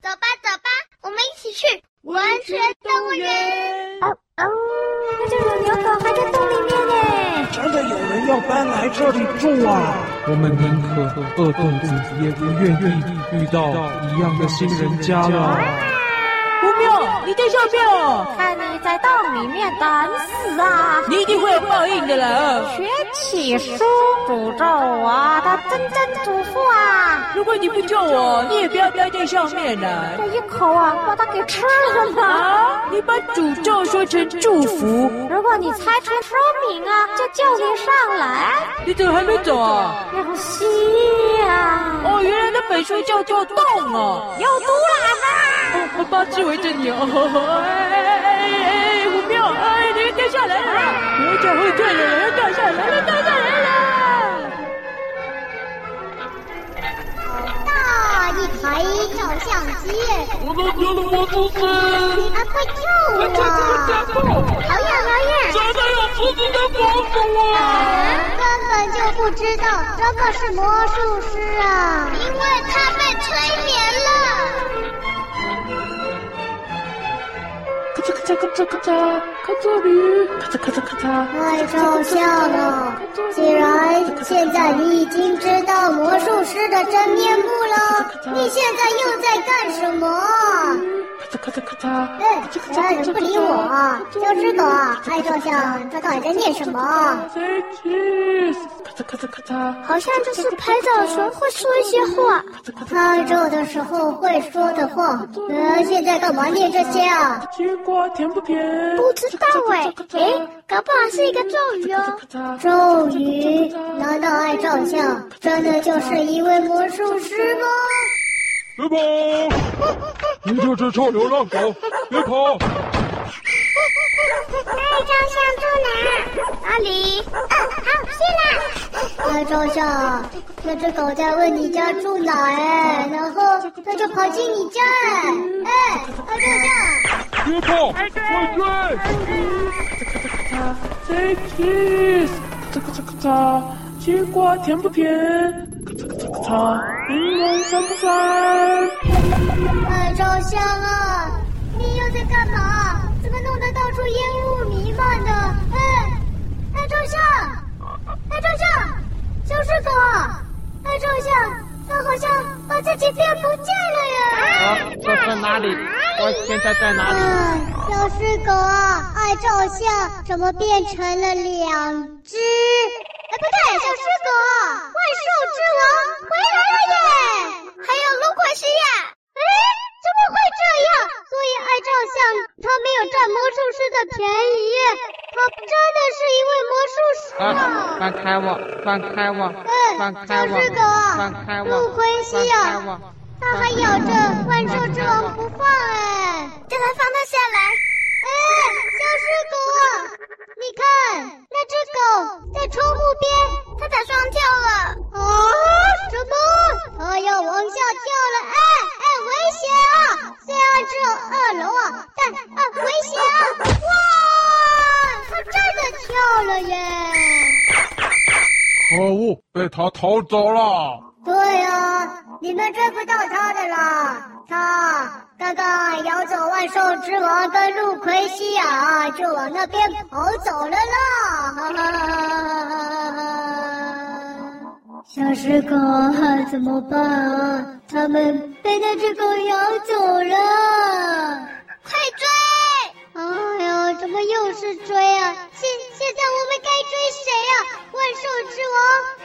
走吧，走吧，我们一起去完全动物园。哦哦，那就有牛狗还在洞里面呢。真的有人要搬来这里住啊？我们宁可饿肚子，也不愿意遇到一样的新人家了。你在上面哦！看你在洞里面等死啊！你一定会有报应的啦！学起书诅咒我的真真祖父啊！如果你不救我，你也不要待在上面了。这一口啊，把它给吃了吗？啊！你把诅咒说成祝福。如果你猜出说明啊，就叫你上来。你怎么还没走啊？要吸啊！哦，原来那本书叫做洞哦，有毒啦！哦，我八只围着你哦！哎哎哎哎，虎喵！哎，你掉下来了！我脚会断了，要掉下来了，掉下来了！好大一台照相机！我都丢了魔术师！啊，快救我！好远好远！真的有狮子的魔术啊！根本就不知道这个是魔术师啊，因为他被催咔嚓咔嚓咔嚓，看咔嚓咔嚓咔嚓。爱照相了！既然现在你已经知道魔术师的真面目了，你现在又在干什么？咔嚓咔嚓咔嚓。哎，哎，你不理我，小狮狗啊！爱照相，他到底在念什么？Say cheese！咔嚓咔嚓咔嚓。好像就是拍照的时候会说一些话，拍照的时候会说的话。呃，现在干嘛念这些啊？西瓜甜不甜？不知道哎，哎，搞不好是一个咒语哦。咒语？难道爱照相真的就是一位魔术师吗？别跑！你这只臭流浪狗，别跑！拍照相住哪？哪里？哦，好，谢啦。拍照相，那只狗在问你家住哪哎，然后它就跑进你家哎，拍照相。别跑！快追！咔嚓咔嚓咔嚓，Say cheese！咔嚓咔嚓咔嚓，西瓜甜不甜？咔嚓咔嚓咔嚓，柠檬酸不酸？爱照相啊！你又在干嘛？怎么弄得到处烟雾弥漫的？哎，爱照相，爱照相，小狮狗，爱照相，他好像把自己变不见了耶！啊，这在哪里？我现在在哪里？啊，小狮狗啊，爱照相，怎么变成了两只？哎，不对，小狮狗，万兽之王回来了耶！还有卢奎西亚。哎，怎么会这样？所以爱照相，他没有占魔术师的便宜，他真的是一位魔术师啊！放开我，放开我，哎，放开我，狗，放开我，卢奎西亚，他还咬着万兽之王不放哎，叫他放他下来。哎，小狮狗啊，你看那只狗在窗户边，它打双跳了。啊？什么？它要往下跳了？哎哎，危险啊！虽然只有二楼啊，但啊，危险啊！哇，它真的跳了耶！被他逃走了。对啊，你们追不到他的了。他刚刚咬走万兽之王跟路奎西亚，就往那边跑走了啦！哈哈哈哈哈哈！小狮狗怎么办啊？他们被那只狗咬走了！快追！哎呀，怎么又是追啊？现现在我们该追谁啊？万兽之王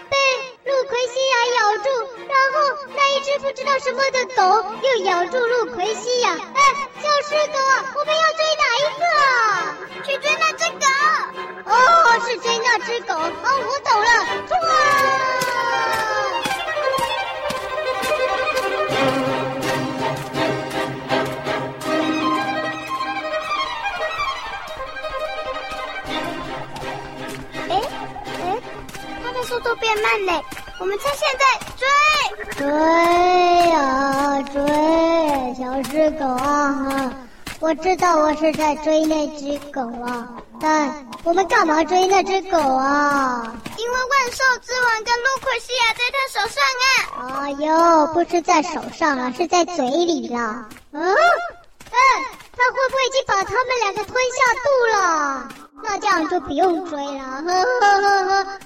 被。路奎西亚咬住，然后那一只不知道什么的狗又咬住路奎西亚。哎，僵尸狗，我们要追哪一个？们现在追追呀追，小只狗啊哈！我知道我是在追那只狗啊，但我们干嘛追那只狗啊？因为万兽之王跟路奎西亚在他手上啊！哎呦，不是在手上了，是在嘴里了。嗯，哎，他会不会已经把他们两个吞下肚了？那这样就不用追了。呵呵呵呵呵呵。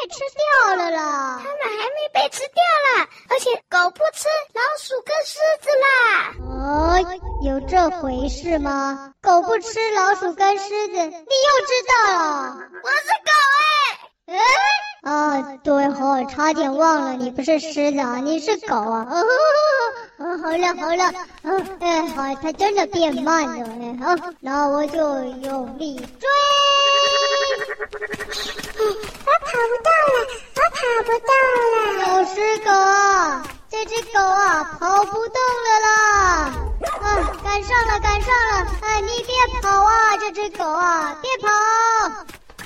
被吃掉了啦！他们还没被吃掉啦，而且狗不吃老鼠跟狮子啦！哦，有这回事吗？狗不吃老鼠跟狮子，你又知道了？我是狗哎、欸！哎，啊，对哦，差点忘了，你不是狮子啊，你是狗啊！哦，哦好了好了，嗯，哎，好，它真的变慢了，哎，好，那我就用力追。我跑不动了，我跑不动了。老师狗啊，这只狗啊，跑不动了啦！啊，赶上了，赶上了！哎，你别跑啊，这只狗啊，别跑！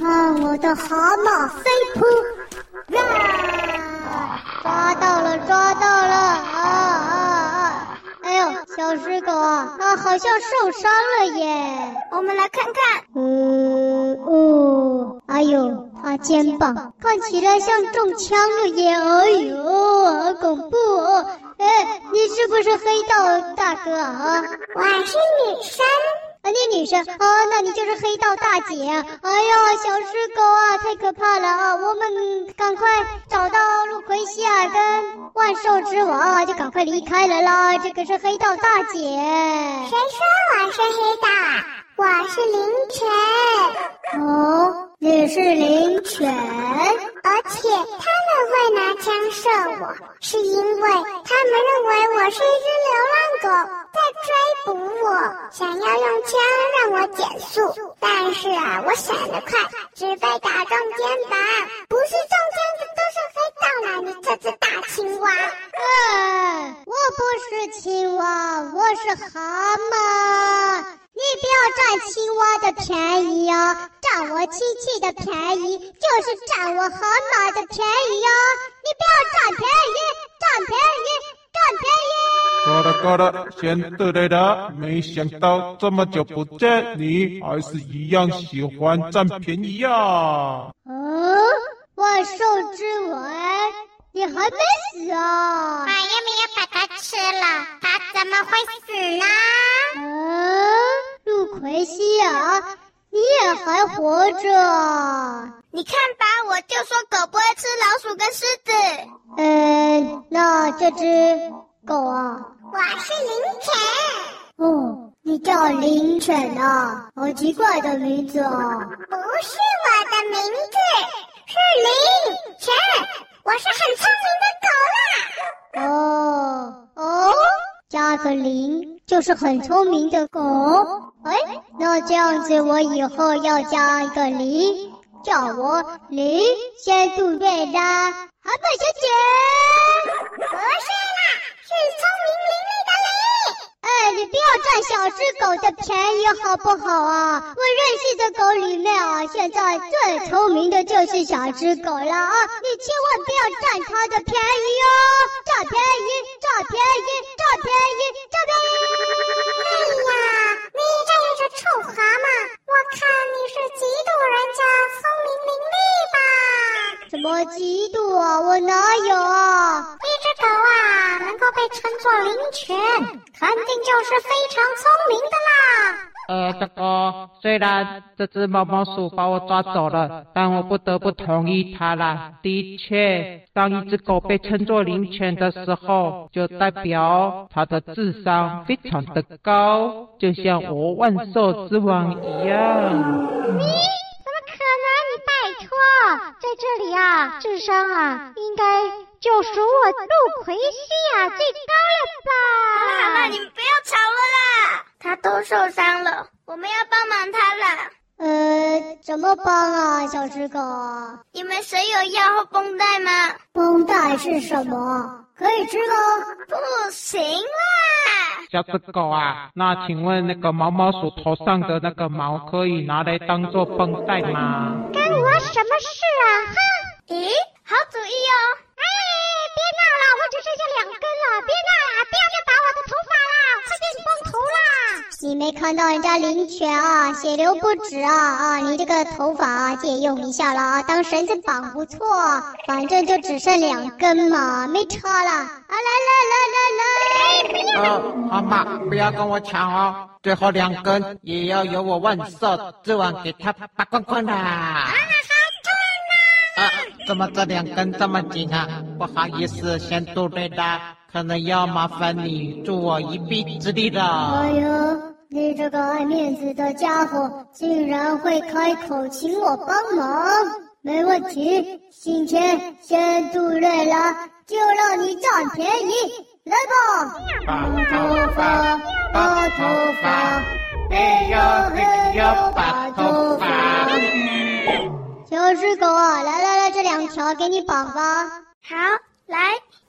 看我的蛤蟆飞扑！啊，抓到了，抓到了！啊啊啊！哎呦，小狮狗啊，它好像受伤了耶！我们来看看。嗯，哦，哎呦。啊，肩膀看起来像中枪了耶！哎呦，好恐怖哦！哎，你是不是黑道大哥啊？我是女生。啊，你女生啊？那你就是黑道大姐。哎呀，小狮狗啊，太可怕了啊！我们赶快找到路奎西亚跟万兽之王，就赶快离开了啦！这个是黑道大姐。谁说我是黑道啊？我是灵犬。哦。你是灵犬，而且他们会拿枪射我，是因为他们认为我是一只流浪狗在追捕我，想要用枪让我减速。但是啊，我闪得快，只被打中肩膀。不是中枪的都是黑道啦，你这只大青蛙！哎，我不是青蛙，我是蛤蟆。你不要占青蛙的便宜哦，占我亲戚的便宜就是占我蛤蟆的便宜哦。你不要占便宜，占便宜，占便宜。够了够了，先得累了。没想到这么久不见，你还是一样喜欢占便宜呀、啊。嗯，万兽之王，你还没死啊？妈呀，没有把它吃了，它怎么会死呢？嗯。路奎西啊，你也还活着？你看吧，我就说狗不会吃老鼠跟狮子。嗯，那这只狗啊？我是灵犬。哦，你叫灵犬啊？好奇怪的名字哦。不是我的名字，是灵犬。我是很聪明的狗啦。哦哦，加个灵就是很聪明的狗。哎，那这样子，我以后要加一个零，叫我零仙度瑞拉，蛤蟆小姐。不是聪明伶俐的伶。哎，你不要占小只狗的便宜好不好啊？我认识的狗里面啊，现在最聪明的就是小只狗了啊！你千万不要占它的便宜哦，占便宜，占便宜，占便宜，占便宜。哎呀！你这一只臭蛤蟆，我看你是嫉妒人家聪明伶俐吧？怎么嫉妒啊？我哪有啊？被称作灵犬，肯定就是非常聪明的啦。呃，这个虽然这只毛毛鼠把我抓走了，但我不得不同意它啦。的确，当一只狗被称作灵犬的时候，就代表它的智商非常的高，就像我万兽之王一样。你拜托，在这里啊，智商啊，应该就属我路奎西亚最高了吧？好了好了，你们不要吵了啦。他都受伤了，我们要帮忙他了。呃，怎么帮啊，小狮狗？你们谁有药或绷带吗？绷带是什么？可以吃吗？不行啦。小狮狗啊，那请问那个毛毛鼠头上的那个毛可以拿来当做绷带吗？什么事啊？哼！咦，好主意哦。哎，别闹了，我只剩下两根了，别闹了，不要再拔我的头发了。你没看到人家林泉啊，血流不止啊啊！你这个头发啊，借用一下了啊，当绳子绑不错，反正就只剩两根嘛，没差了。啊，来来来来来！哦，好嘛，不要跟我抢哦，最后两根也要由我万寿之王给他拔光光啦！啊！啊，怎么这两根这么紧啊？不好意思，先杜瑞达。可能要麻烦你助我一臂之力了。哎呦，你这个爱面子的家伙，竟然会开口请我帮忙？没问题，今天先杜瑞拉，就让你占便宜，来吧。拔头发，拔头发，哎呦嘿呦拔头发。有只狗啊，来来来，这两条给你绑吧。好，来。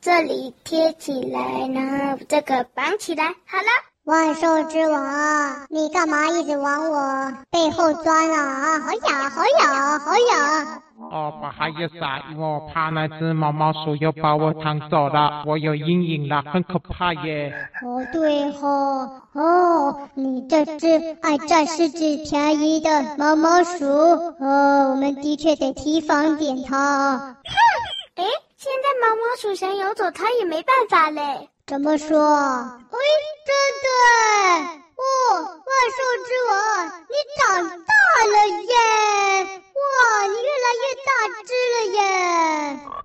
这里贴起来，然后这个绑起来，好了。万兽之王啊，你干嘛一直往我背后钻啊？好痒，好痒，好痒！哦，不好意思啊，因为我怕那只毛毛鼠又把我抢走了，我有阴影了，很可怕耶。哦，对哦，哦，你这只爱占狮子便宜的毛毛鼠，哦，我们的确得提防点它。哼，诶。现在毛毛鼠想游走，它也没办法嘞。怎么说？哎，真的！哦，万兽之王，你长大了耶！哇，你越来越大只了耶！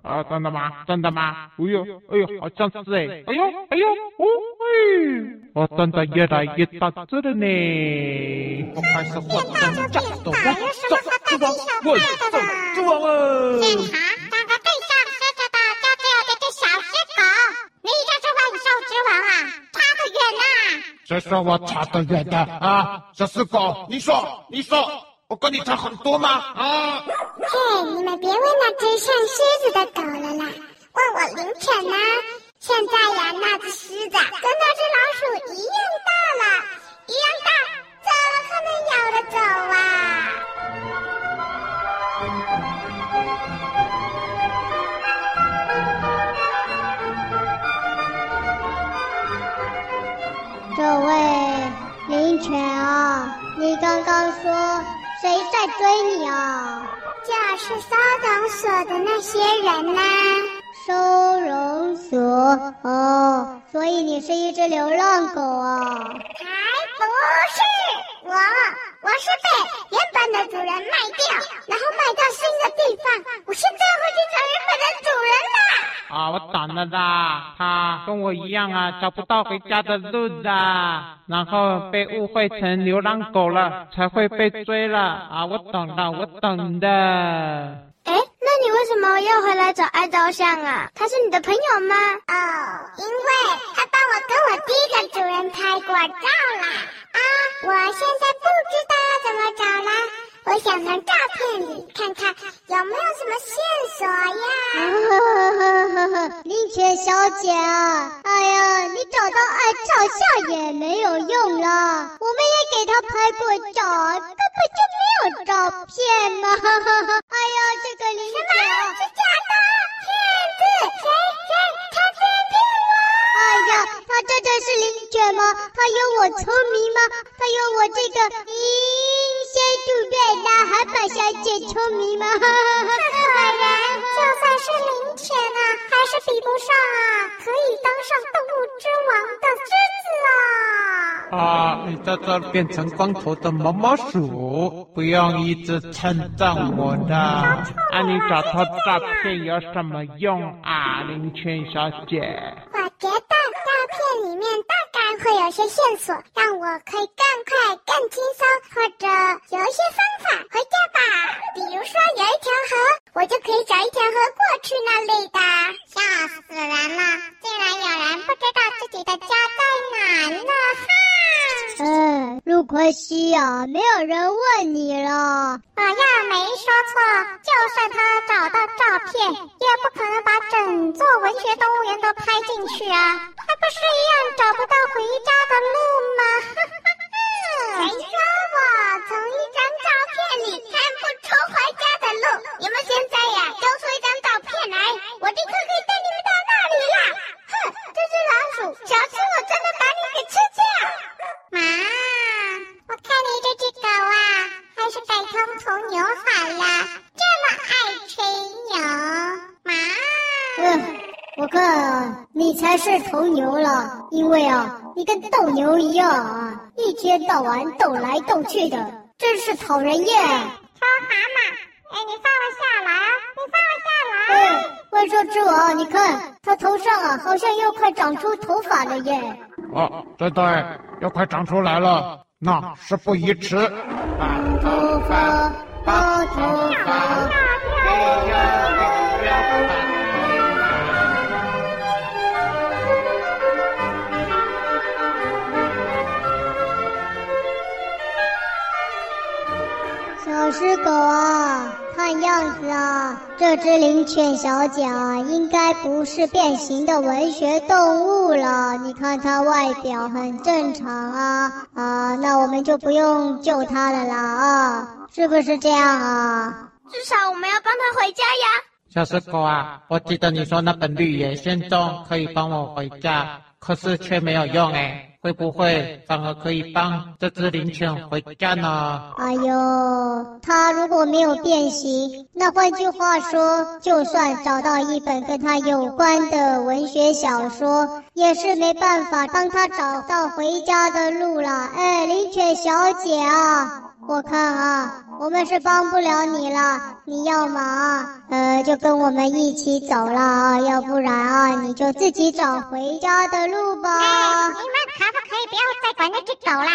啊，真的吗？真的吗？哎呦，哎呦，好像是哎！哎呦，哎呦，哦嘿，我真的越来越大只了呢！我开始换装甲的万兽之王，万兽之王啊！谁说我差得远的啊？小四狗，你说，你说，我跟你差很多吗？啊！嘿，你们别问那只像狮子的狗了啦，问我灵犬呢。现在呀，那只狮子跟那只老鼠一样大了，一样大，怎么可能咬得走啊？这位林犬啊，你刚刚说谁在追你啊？就是收容所的那些人呐、啊。收容所哦，所以你是一只流浪狗啊？才不是，我我是被原本的主人卖掉，然后卖到新的地方，我现在回去找原本的主人啦。啊，我懂了啦，他跟我一样啊，找不到回家的路啦，然后被误会成流浪狗了，才会被追了。啊，我懂了，我懂的。哎，那你为什么又回来找爱照相啊？他是你的朋友吗？哦，因为他帮我跟我第一个主人拍过照了。啊，我现在不知道要怎么找了。我想从照片里看看有没有什么线索呀。林泉小姐啊，哎呀，你找到爱照相也没有用了。我们也给他拍过照，根本就没有照片嘛。哎呀，这个灵犬啊，是假的，骗子！谁谁他真骗我？哎呀，他真的是灵犬吗？他有我聪明吗？他有我这个咦。仙杜瑞拉还把小姐聪明吗？这果然，就算是灵犬啊，还是比不上啊，可以当上动物之王的狮子啊！啊，你在这儿变成光头的毛毛鼠，不用一直称赞我的。啊，你找他照片有什么用啊，灵犬小姐？会有些线索，让我可以更快、更轻松，或者。有一些方法，回家吧。比如说，有一条河，我就可以找一条河过去那里的。吓死人了！竟然有人不知道自己的家在哪呢！哈！嗯，陆奎西啊，没有人问你了。我要没说错，就算他找到照片，也不可能把整座文学动物园都拍进去啊，不是一样找不到回家的路吗？谁说我从一张照片里看不出回家的路？你们现在呀，交出一张照片来，我立刻可以带你们到那里啦！哼，这只老鼠，小心我真的把你给吃掉！妈。你才是头牛了，因为啊，你跟斗牛一样啊，一天到晚斗来斗去的，真是讨人厌。超蛤蟆，哎，你放了下来啊！你放了下来。哎，万兽之王，你看他头上啊，好像又快长出头发了耶。哦，对对，又快长出来了，那事不宜迟，白头发，白头发，哎呀。小狮狗啊，看样子啊，这只灵犬小姐啊，应该不是变形的文学动物了。你看它外表很正常啊，啊，那我们就不用救它了啦啊，是不是这样啊？至少我们要帮它回家呀。小狮狗啊，我记得你说那本绿野仙踪可以帮我回家，可是却没有用哎。会不会反而可以帮这只灵犬回家呢？哎呦，它如果没有变形，那换句话说，就算找到一本跟它有关的文学小说，也是没办法帮它找到回家的路了。哎，灵犬小姐啊！我看啊，我们是帮不了你了。你要嘛啊，呃，就跟我们一起走了啊，要不然啊，你就自己找回家的路吧。哎，你们可不可以不要再管那只狗了？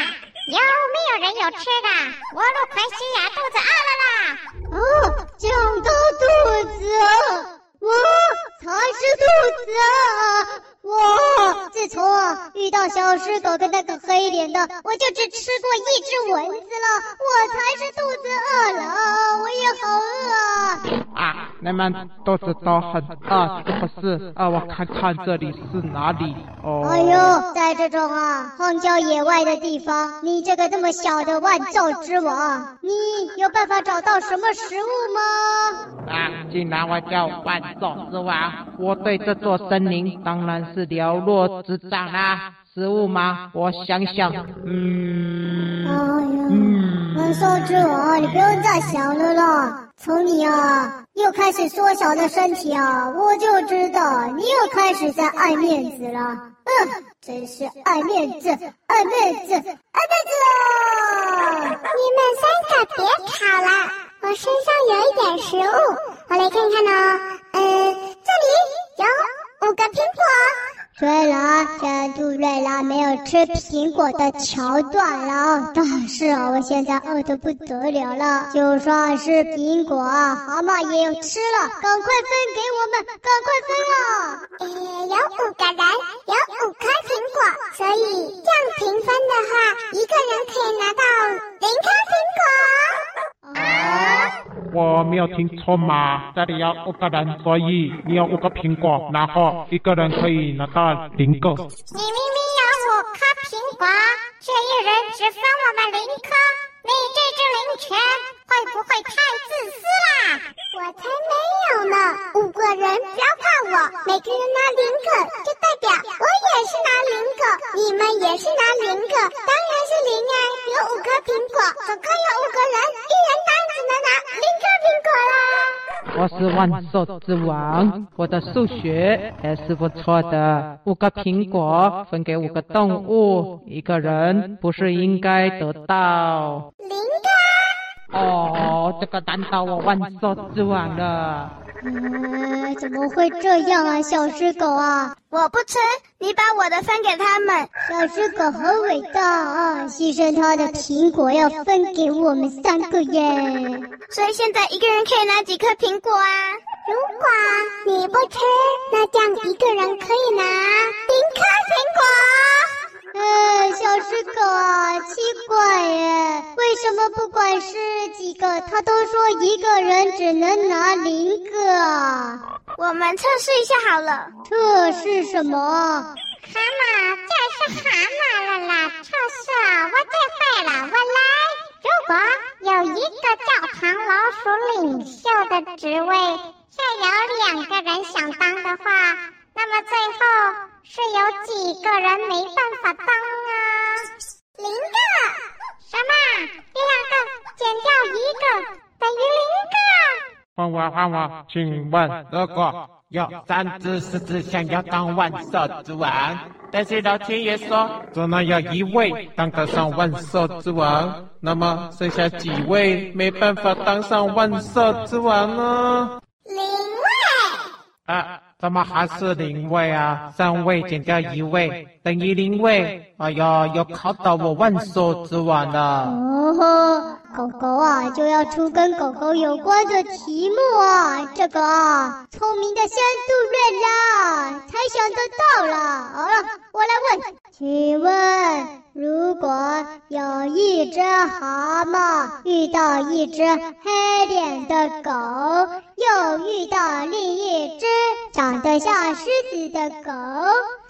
有没有人有吃的？我陆奎西呀，肚子饿了啦。哦，讲到肚子，我才是肚子啊。我自从啊遇到小狮狗跟那个黑脸的，我就只吃过一只蚊子了。我才是肚子饿了，我也好饿啊！啊，你们肚子都很饿，是不是？啊，我看看这里是哪里？哦，哎呦，在这种啊荒郊野外的地方，你这个这么小的万兽之王，你有办法找到什么食物吗？啊，既然我叫万兽之王，我对这座森林当然是。是了若指掌啦，食物吗？我想想，嗯，哎呀，嗯，万兽之王，你不用再想了啦。从你啊又开始缩小的身体啊，我就知道你又开始在爱面子了。嗯，真是爱面子，爱面子，爱面子！你们三个别吵了，我身上有一点食物，我来看看呢。嗯，这里有。五个苹果。对了，真杜瑞拉没有吃苹果的桥段了。但是，我现在饿得不得了了。就算是苹果，蛤蟆也要吃了。赶快分给我们，赶快分啊！呃，有五个人，有我没有听错吗？这里有五个人，所以你有五个苹果，然后一个人可以拿到零个。你明明有五颗苹果，却一人只分我们零颗，你这只灵犬会不会太自私啦？我才没有呢！五个人不要怕我，每个人拿零个，就代表我也是拿零个，你们也是拿零个，当然是零啊！有五个苹果，总共有五个人，一人当。我是万兽之王，我的数学还是不错的。五个苹果分给五个动物，一个人不是应该得到零个？哦，这个难倒我万兽之王了。嗯，怎么会这样啊，小只狗啊！我不吃，你把我的分给他们。小只狗很伟大啊，牺牲他的苹果要分给我们三个耶。所以现在一个人可以拿几颗苹果啊？如果你不吃，那这样一个人可以拿零颗苹果。哎，小狮狗啊，奇怪耶，为什么不管是几个，他都说一个人只能拿零个啊？我们测试一下好了。测试什么？蛤蟆这是蛤蟆了啦！测试我最会了，我来。如果有一个叫唐老鼠领袖的职位，却有两个人想当的话，那么最后。是有几个人没办法当啊？零个？什么？两个减掉一个等于零个？换我，换我，请问如果有三只狮子想要当万兽之王，但是老天爷说，只能有一位当得上万兽之王。那么剩下几位没办法当上万兽之王呢？零位。啊，怎么还是零位啊？三位减掉一位等于零位。哎呀，又考到我万寿之王了。狗狗啊，就要出跟狗狗有关的题目啊！这个啊，聪明的仙杜瑞拉才想得到了。好了，我来问，请问，如果有一只蛤蟆遇到一只黑脸的狗，又遇到另一只长得像狮子的狗，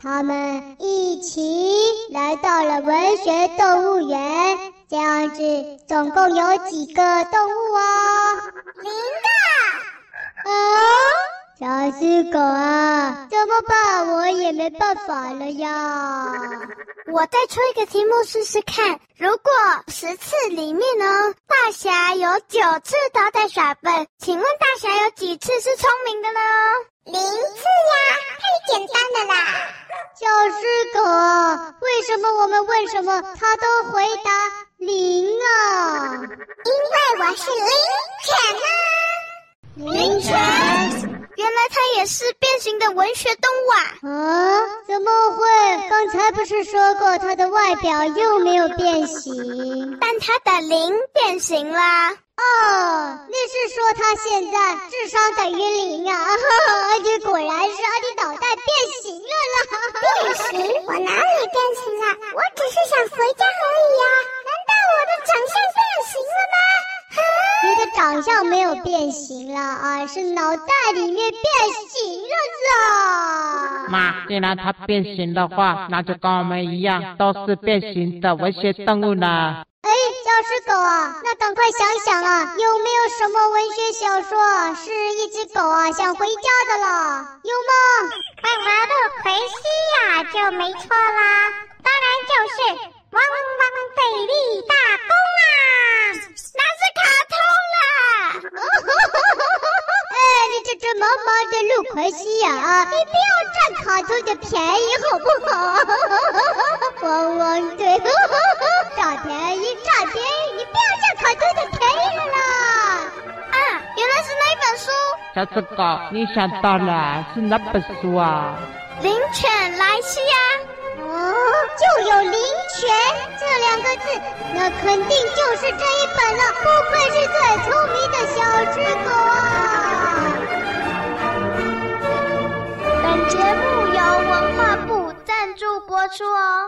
他们一起来到了文学动物园。这样子总共有几个动物哦？零个。啊，小狮狗啊，怎么办？我也没办法了呀。我再出一个题目试试看。如果十次里面呢，大侠有九次都在耍笨，请问大侠有几次是聪明的呢？零次呀，太简单了啦。小狮狗啊，为什么我们问什么，他都回答零啊？因为我是灵犬啊。灵犬？原来它也是变形的文学动物啊！啊？怎么会？刚才不是说过它的外表又没有变形，但它的灵变形啦。哦，你是说它现在智商等于零啊？哈，你果然是阿迪脑袋变形了啦！变形？我哪里变形了？我只是想回家而已呀、啊！长相变形了吗？你的长相没有变形了啊，是脑袋里面变形了啦！妈，既然它变形的话，那就跟我们一样，都是变形的文学动物啦。哎，小狮狗啊，那赶快想想啊，有没有什么文学小说是一只狗啊想回家的了？有吗？我的陆奎西呀，就没错啦，当然就是汪汪贝利大公啊！那是卡通啦！哎，你这只毛毛的陆奎西呀，啊，你不要占卡通的便宜好不好？汪汪队，占 便宜，占便宜，你不要占卡通的便宜了啦！啊，原来是那一本书。小狮狗，你想到了是哪本书啊？灵犬莱西呀。哦，就有“灵犬”这两个字，那肯定就是这一本了。不愧是最聪明的小只狗啊！本节目由文化部赞助播出哦。